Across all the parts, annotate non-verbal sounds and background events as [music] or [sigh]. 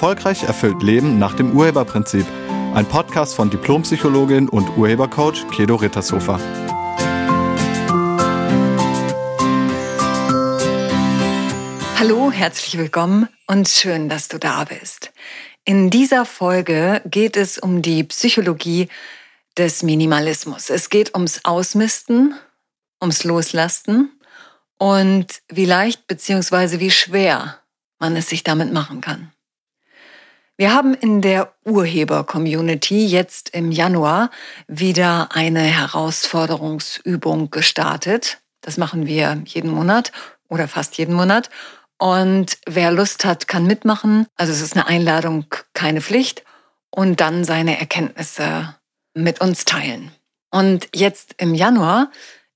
Erfolgreich erfüllt Leben nach dem Urheberprinzip. Ein Podcast von Diplompsychologin und Urhebercoach Kedo Rittershofer. Hallo, herzlich willkommen und schön, dass du da bist. In dieser Folge geht es um die Psychologie des Minimalismus. Es geht ums Ausmisten, ums Loslasten und wie leicht bzw. wie schwer man es sich damit machen kann. Wir haben in der Urheber-Community jetzt im Januar wieder eine Herausforderungsübung gestartet. Das machen wir jeden Monat oder fast jeden Monat. Und wer Lust hat, kann mitmachen. Also es ist eine Einladung, keine Pflicht. Und dann seine Erkenntnisse mit uns teilen. Und jetzt im Januar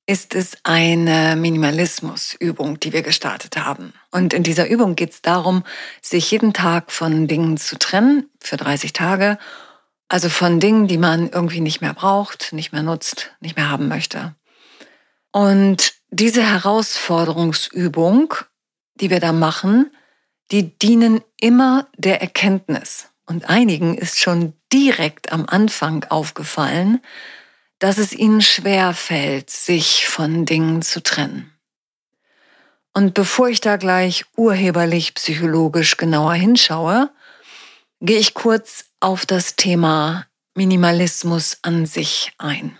ist es eine Minimalismusübung, die wir gestartet haben. Und in dieser Übung geht es darum, sich jeden Tag von Dingen zu trennen für 30 Tage. Also von Dingen, die man irgendwie nicht mehr braucht, nicht mehr nutzt, nicht mehr haben möchte. Und diese Herausforderungsübung, die wir da machen, die dienen immer der Erkenntnis. Und einigen ist schon direkt am Anfang aufgefallen, dass es ihnen schwer fällt, sich von Dingen zu trennen. Und bevor ich da gleich urheberlich psychologisch genauer hinschaue, gehe ich kurz auf das Thema Minimalismus an sich ein.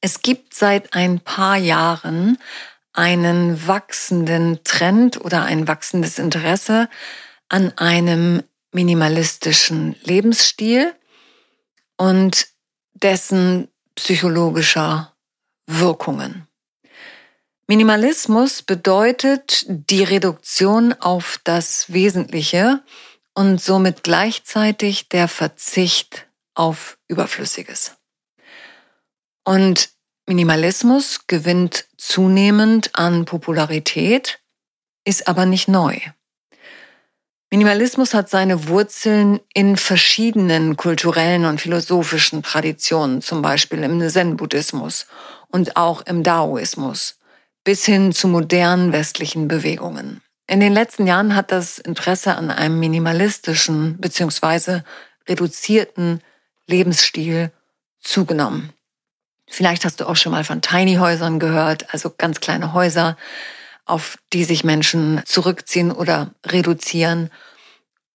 Es gibt seit ein paar Jahren einen wachsenden Trend oder ein wachsendes Interesse an einem minimalistischen Lebensstil und dessen psychologischer Wirkungen. Minimalismus bedeutet die Reduktion auf das Wesentliche und somit gleichzeitig der Verzicht auf Überflüssiges. Und Minimalismus gewinnt zunehmend an Popularität, ist aber nicht neu. Minimalismus hat seine Wurzeln in verschiedenen kulturellen und philosophischen Traditionen, zum Beispiel im Zen-Buddhismus und auch im Daoismus, bis hin zu modernen westlichen Bewegungen. In den letzten Jahren hat das Interesse an einem minimalistischen bzw. reduzierten Lebensstil zugenommen. Vielleicht hast du auch schon mal von Tiny Häusern gehört, also ganz kleine Häuser, auf die sich Menschen zurückziehen oder reduzieren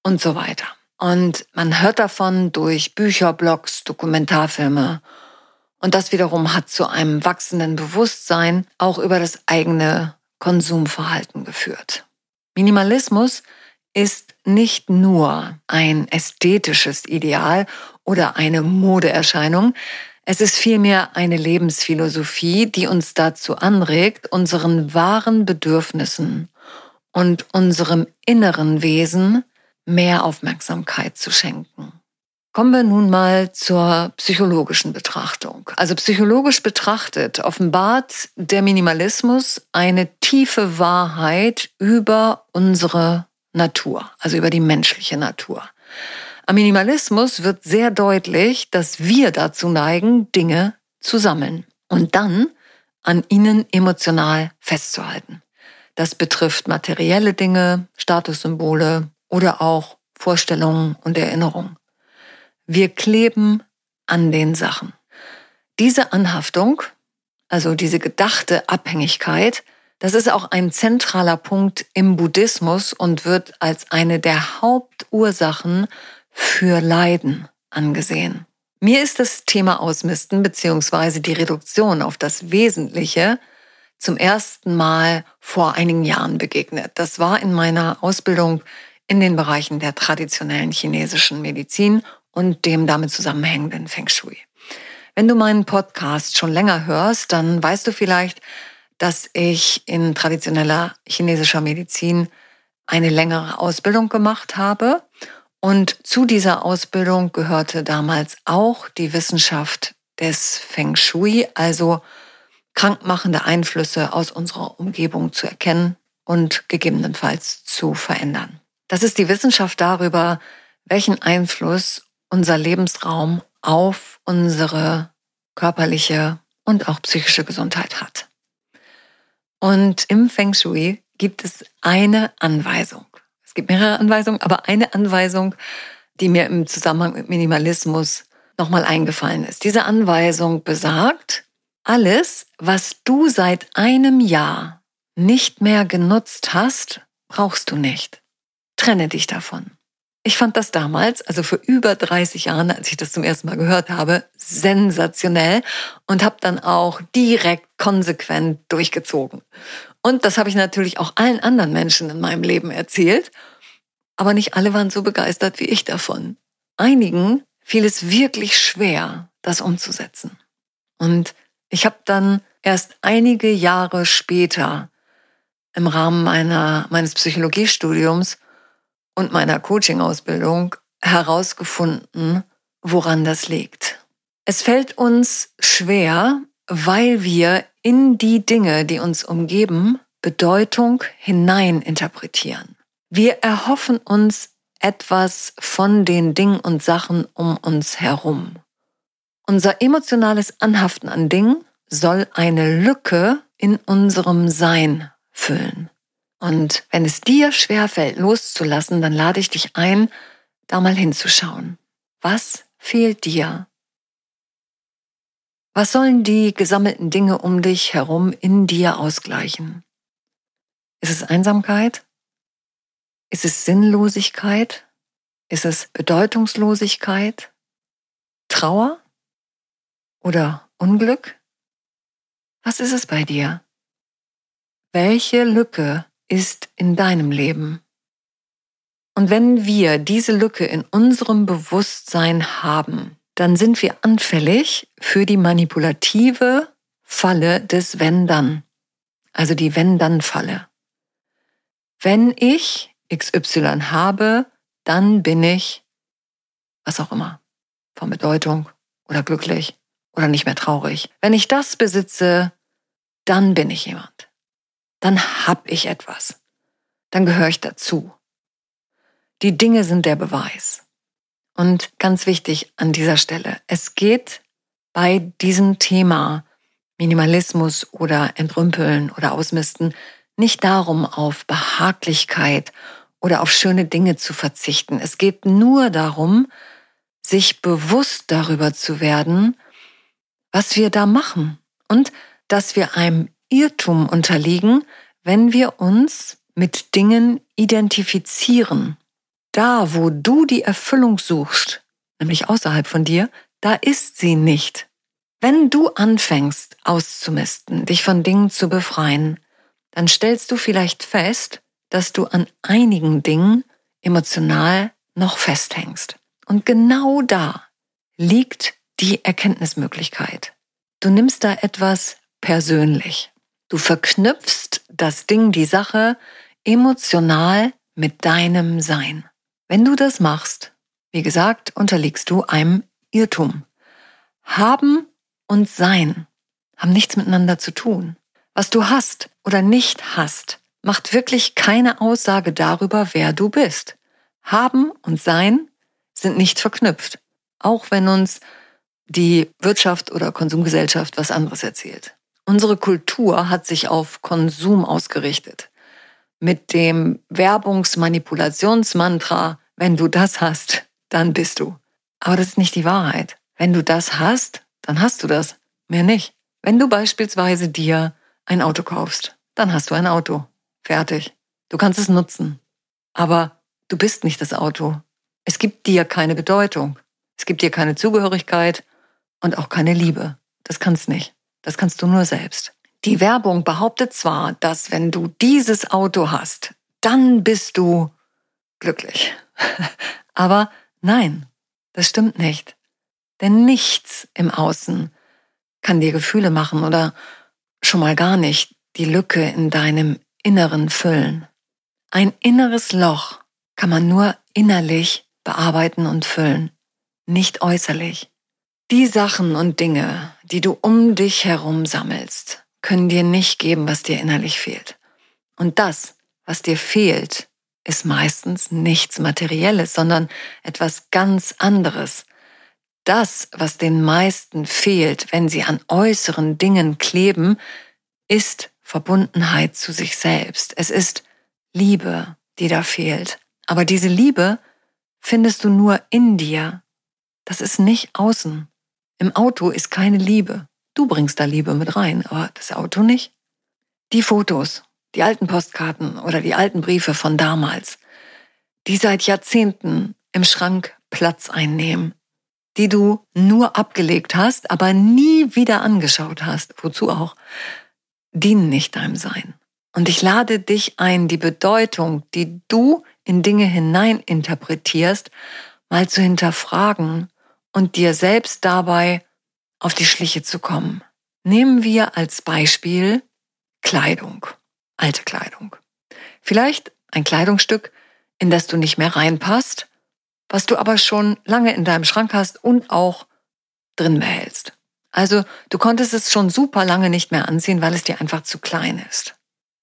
und so weiter. Und man hört davon durch Bücher, Blogs, Dokumentarfilme. Und das wiederum hat zu einem wachsenden Bewusstsein auch über das eigene Konsumverhalten geführt. Minimalismus ist nicht nur ein ästhetisches Ideal oder eine Modeerscheinung, es ist vielmehr eine Lebensphilosophie, die uns dazu anregt, unseren wahren Bedürfnissen und unserem inneren Wesen mehr Aufmerksamkeit zu schenken. Kommen wir nun mal zur psychologischen Betrachtung. Also psychologisch betrachtet offenbart der Minimalismus eine tiefe Wahrheit über unsere Natur, also über die menschliche Natur. Am Minimalismus wird sehr deutlich, dass wir dazu neigen, Dinge zu sammeln und dann an ihnen emotional festzuhalten. Das betrifft materielle Dinge, Statussymbole oder auch Vorstellungen und Erinnerungen. Wir kleben an den Sachen. Diese Anhaftung, also diese gedachte Abhängigkeit, das ist auch ein zentraler Punkt im Buddhismus und wird als eine der Hauptursachen für Leiden angesehen. Mir ist das Thema Ausmisten bzw. die Reduktion auf das Wesentliche zum ersten Mal vor einigen Jahren begegnet. Das war in meiner Ausbildung in den Bereichen der traditionellen chinesischen Medizin und dem damit zusammenhängenden Feng Shui. Wenn du meinen Podcast schon länger hörst, dann weißt du vielleicht, dass ich in traditioneller chinesischer Medizin eine längere Ausbildung gemacht habe und zu dieser Ausbildung gehörte damals auch die Wissenschaft des Feng Shui, also krankmachende Einflüsse aus unserer Umgebung zu erkennen und gegebenenfalls zu verändern. Das ist die Wissenschaft darüber, welchen Einfluss unser Lebensraum auf unsere körperliche und auch psychische Gesundheit hat. Und im Feng Shui gibt es eine Anweisung gibt mehrere Anweisungen, aber eine Anweisung, die mir im Zusammenhang mit Minimalismus nochmal eingefallen ist. Diese Anweisung besagt, alles, was du seit einem Jahr nicht mehr genutzt hast, brauchst du nicht. Trenne dich davon. Ich fand das damals, also für über 30 Jahre, als ich das zum ersten Mal gehört habe, sensationell und habe dann auch direkt konsequent durchgezogen. Und das habe ich natürlich auch allen anderen Menschen in meinem Leben erzählt, aber nicht alle waren so begeistert wie ich davon. Einigen fiel es wirklich schwer, das umzusetzen. Und ich habe dann erst einige Jahre später im Rahmen meiner, meines Psychologiestudiums und meiner Coaching-Ausbildung herausgefunden, woran das liegt. Es fällt uns schwer, weil wir in die Dinge, die uns umgeben, Bedeutung hineininterpretieren. Wir erhoffen uns etwas von den Dingen und Sachen um uns herum. Unser emotionales Anhaften an Dingen soll eine Lücke in unserem Sein füllen. Und wenn es dir schwerfällt, loszulassen, dann lade ich dich ein, da mal hinzuschauen. Was fehlt dir? Was sollen die gesammelten Dinge um dich herum in dir ausgleichen? Ist es Einsamkeit? Ist es Sinnlosigkeit? Ist es Bedeutungslosigkeit? Trauer? Oder Unglück? Was ist es bei dir? Welche Lücke ist in deinem Leben. Und wenn wir diese Lücke in unserem Bewusstsein haben, dann sind wir anfällig für die manipulative Falle des Wenn-Dann, also die Wenn-Dann-Falle. Wenn ich XY habe, dann bin ich, was auch immer, von Bedeutung oder glücklich oder nicht mehr traurig. Wenn ich das besitze, dann bin ich jemand dann hab ich etwas. Dann gehöre ich dazu. Die Dinge sind der Beweis. Und ganz wichtig an dieser Stelle, es geht bei diesem Thema Minimalismus oder Entrümpeln oder Ausmisten nicht darum, auf Behaglichkeit oder auf schöne Dinge zu verzichten. Es geht nur darum, sich bewusst darüber zu werden, was wir da machen und dass wir einem Irrtum unterliegen, wenn wir uns mit Dingen identifizieren. Da, wo du die Erfüllung suchst, nämlich außerhalb von dir, da ist sie nicht. Wenn du anfängst auszumisten, dich von Dingen zu befreien, dann stellst du vielleicht fest, dass du an einigen Dingen emotional noch festhängst. Und genau da liegt die Erkenntnismöglichkeit. Du nimmst da etwas persönlich. Du verknüpfst das Ding, die Sache emotional mit deinem Sein. Wenn du das machst, wie gesagt, unterliegst du einem Irrtum. Haben und Sein haben nichts miteinander zu tun. Was du hast oder nicht hast, macht wirklich keine Aussage darüber, wer du bist. Haben und Sein sind nicht verknüpft, auch wenn uns die Wirtschaft oder Konsumgesellschaft was anderes erzählt. Unsere Kultur hat sich auf Konsum ausgerichtet. Mit dem Werbungsmanipulationsmantra, wenn du das hast, dann bist du. Aber das ist nicht die Wahrheit. Wenn du das hast, dann hast du das. Mehr nicht. Wenn du beispielsweise dir ein Auto kaufst, dann hast du ein Auto. Fertig. Du kannst es nutzen. Aber du bist nicht das Auto. Es gibt dir keine Bedeutung. Es gibt dir keine Zugehörigkeit und auch keine Liebe. Das kannst nicht. Das kannst du nur selbst. Die Werbung behauptet zwar, dass wenn du dieses Auto hast, dann bist du glücklich. [laughs] Aber nein, das stimmt nicht. Denn nichts im Außen kann dir Gefühle machen oder schon mal gar nicht die Lücke in deinem Inneren füllen. Ein inneres Loch kann man nur innerlich bearbeiten und füllen, nicht äußerlich. Die Sachen und Dinge, die du um dich herum sammelst, können dir nicht geben, was dir innerlich fehlt. Und das, was dir fehlt, ist meistens nichts Materielles, sondern etwas ganz anderes. Das, was den meisten fehlt, wenn sie an äußeren Dingen kleben, ist Verbundenheit zu sich selbst. Es ist Liebe, die da fehlt. Aber diese Liebe findest du nur in dir. Das ist nicht außen. Im Auto ist keine Liebe. Du bringst da Liebe mit rein, aber das Auto nicht. Die Fotos, die alten Postkarten oder die alten Briefe von damals, die seit Jahrzehnten im Schrank Platz einnehmen, die du nur abgelegt hast, aber nie wieder angeschaut hast, wozu auch, dienen nicht deinem Sein. Und ich lade dich ein, die Bedeutung, die du in Dinge hinein interpretierst, mal zu hinterfragen und dir selbst dabei auf die Schliche zu kommen. Nehmen wir als Beispiel Kleidung, alte Kleidung. Vielleicht ein Kleidungsstück, in das du nicht mehr reinpasst, was du aber schon lange in deinem Schrank hast und auch drin behältst. Also du konntest es schon super lange nicht mehr anziehen, weil es dir einfach zu klein ist.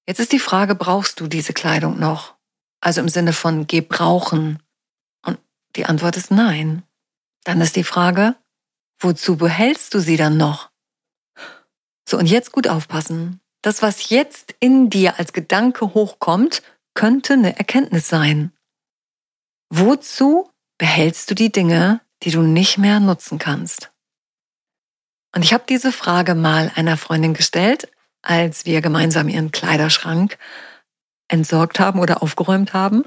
Jetzt ist die Frage, brauchst du diese Kleidung noch? Also im Sinne von gebrauchen. Und die Antwort ist nein. Dann ist die Frage, wozu behältst du sie dann noch? So, und jetzt gut aufpassen. Das, was jetzt in dir als Gedanke hochkommt, könnte eine Erkenntnis sein. Wozu behältst du die Dinge, die du nicht mehr nutzen kannst? Und ich habe diese Frage mal einer Freundin gestellt, als wir gemeinsam ihren Kleiderschrank entsorgt haben oder aufgeräumt haben.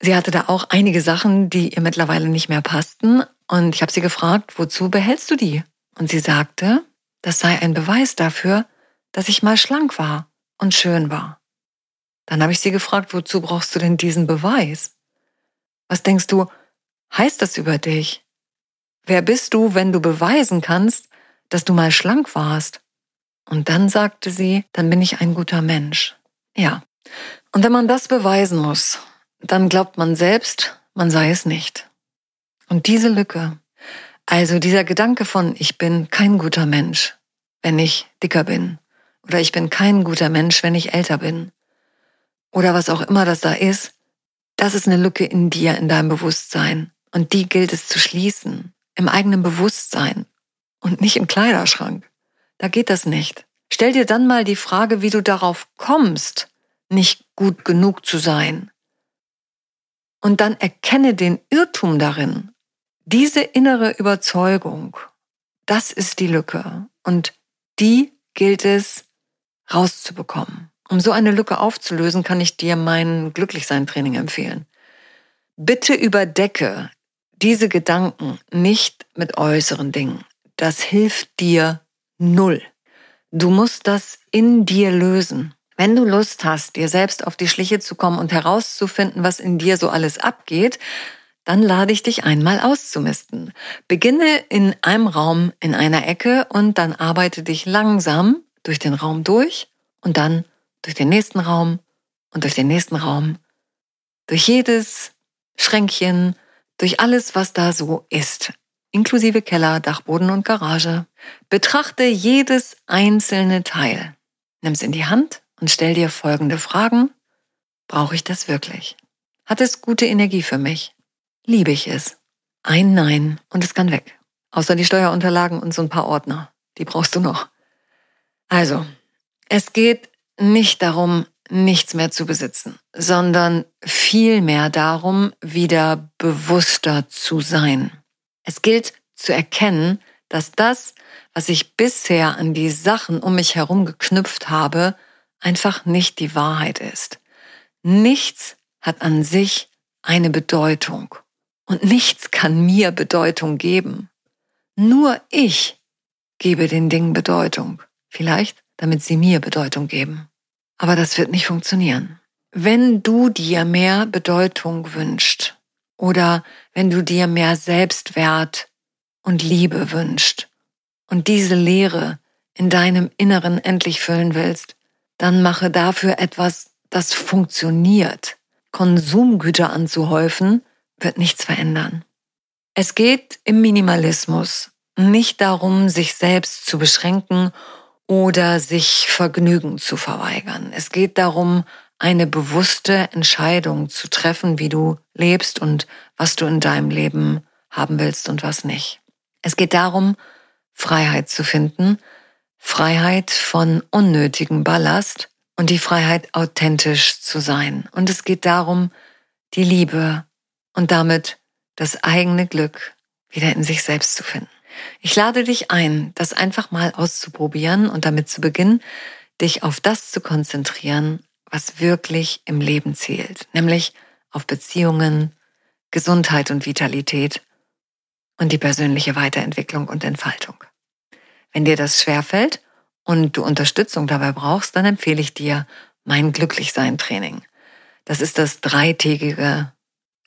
Sie hatte da auch einige Sachen, die ihr mittlerweile nicht mehr passten. Und ich habe sie gefragt, wozu behältst du die? Und sie sagte, das sei ein Beweis dafür, dass ich mal schlank war und schön war. Dann habe ich sie gefragt, wozu brauchst du denn diesen Beweis? Was denkst du, heißt das über dich? Wer bist du, wenn du beweisen kannst, dass du mal schlank warst? Und dann sagte sie, dann bin ich ein guter Mensch. Ja. Und wenn man das beweisen muss, dann glaubt man selbst, man sei es nicht. Und diese Lücke, also dieser Gedanke von, ich bin kein guter Mensch, wenn ich dicker bin, oder ich bin kein guter Mensch, wenn ich älter bin, oder was auch immer das da ist, das ist eine Lücke in dir, in deinem Bewusstsein. Und die gilt es zu schließen, im eigenen Bewusstsein und nicht im Kleiderschrank. Da geht das nicht. Stell dir dann mal die Frage, wie du darauf kommst, nicht gut genug zu sein. Und dann erkenne den Irrtum darin. Diese innere Überzeugung, das ist die Lücke. Und die gilt es rauszubekommen. Um so eine Lücke aufzulösen, kann ich dir mein Glücklichsein-Training empfehlen. Bitte überdecke diese Gedanken nicht mit äußeren Dingen. Das hilft dir null. Du musst das in dir lösen. Wenn du Lust hast, dir selbst auf die Schliche zu kommen und herauszufinden, was in dir so alles abgeht, dann lade ich dich einmal auszumisten. Beginne in einem Raum in einer Ecke und dann arbeite dich langsam durch den Raum durch und dann durch den nächsten Raum und durch den nächsten Raum, durch jedes Schränkchen, durch alles, was da so ist, inklusive Keller, Dachboden und Garage. Betrachte jedes einzelne Teil. Nimm es in die Hand und stell dir folgende Fragen. Brauche ich das wirklich? Hat es gute Energie für mich? Liebe ich es? Ein Nein und es kann weg. Außer die Steuerunterlagen und so ein paar Ordner. Die brauchst du noch. Also, es geht nicht darum, nichts mehr zu besitzen, sondern vielmehr darum, wieder bewusster zu sein. Es gilt zu erkennen, dass das, was ich bisher an die Sachen um mich herum geknüpft habe, einfach nicht die Wahrheit ist. Nichts hat an sich eine Bedeutung und nichts kann mir Bedeutung geben. Nur ich gebe den Dingen Bedeutung. Vielleicht, damit sie mir Bedeutung geben. Aber das wird nicht funktionieren. Wenn du dir mehr Bedeutung wünscht oder wenn du dir mehr Selbstwert und Liebe wünscht und diese Leere in deinem Inneren endlich füllen willst, dann mache dafür etwas, das funktioniert. Konsumgüter anzuhäufen, wird nichts verändern. Es geht im Minimalismus nicht darum, sich selbst zu beschränken oder sich Vergnügen zu verweigern. Es geht darum, eine bewusste Entscheidung zu treffen, wie du lebst und was du in deinem Leben haben willst und was nicht. Es geht darum, Freiheit zu finden, Freiheit von unnötigem Ballast und die Freiheit, authentisch zu sein. Und es geht darum, die Liebe und damit das eigene Glück wieder in sich selbst zu finden. Ich lade dich ein, das einfach mal auszuprobieren und damit zu beginnen, dich auf das zu konzentrieren, was wirklich im Leben zählt, nämlich auf Beziehungen, Gesundheit und Vitalität und die persönliche Weiterentwicklung und Entfaltung. Wenn dir das schwerfällt und du Unterstützung dabei brauchst, dann empfehle ich dir mein Glücklichsein-Training. Das ist das dreitägige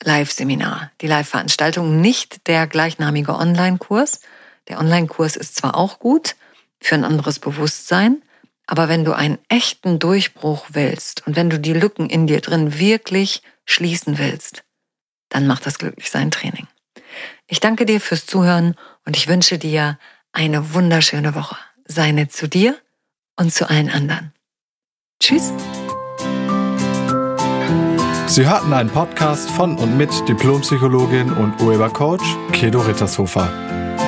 Live-Seminar, die Live-Veranstaltung, nicht der gleichnamige Online-Kurs. Der Online-Kurs ist zwar auch gut für ein anderes Bewusstsein, aber wenn du einen echten Durchbruch willst und wenn du die Lücken in dir drin wirklich schließen willst, dann mach das Glücklichsein-Training. Ich danke dir fürs Zuhören und ich wünsche dir eine wunderschöne Woche. Sei nett zu dir und zu allen anderen. Tschüss. Sie hörten einen Podcast von und mit Diplompsychologin und Urhebercoach Kedo Rittershofer.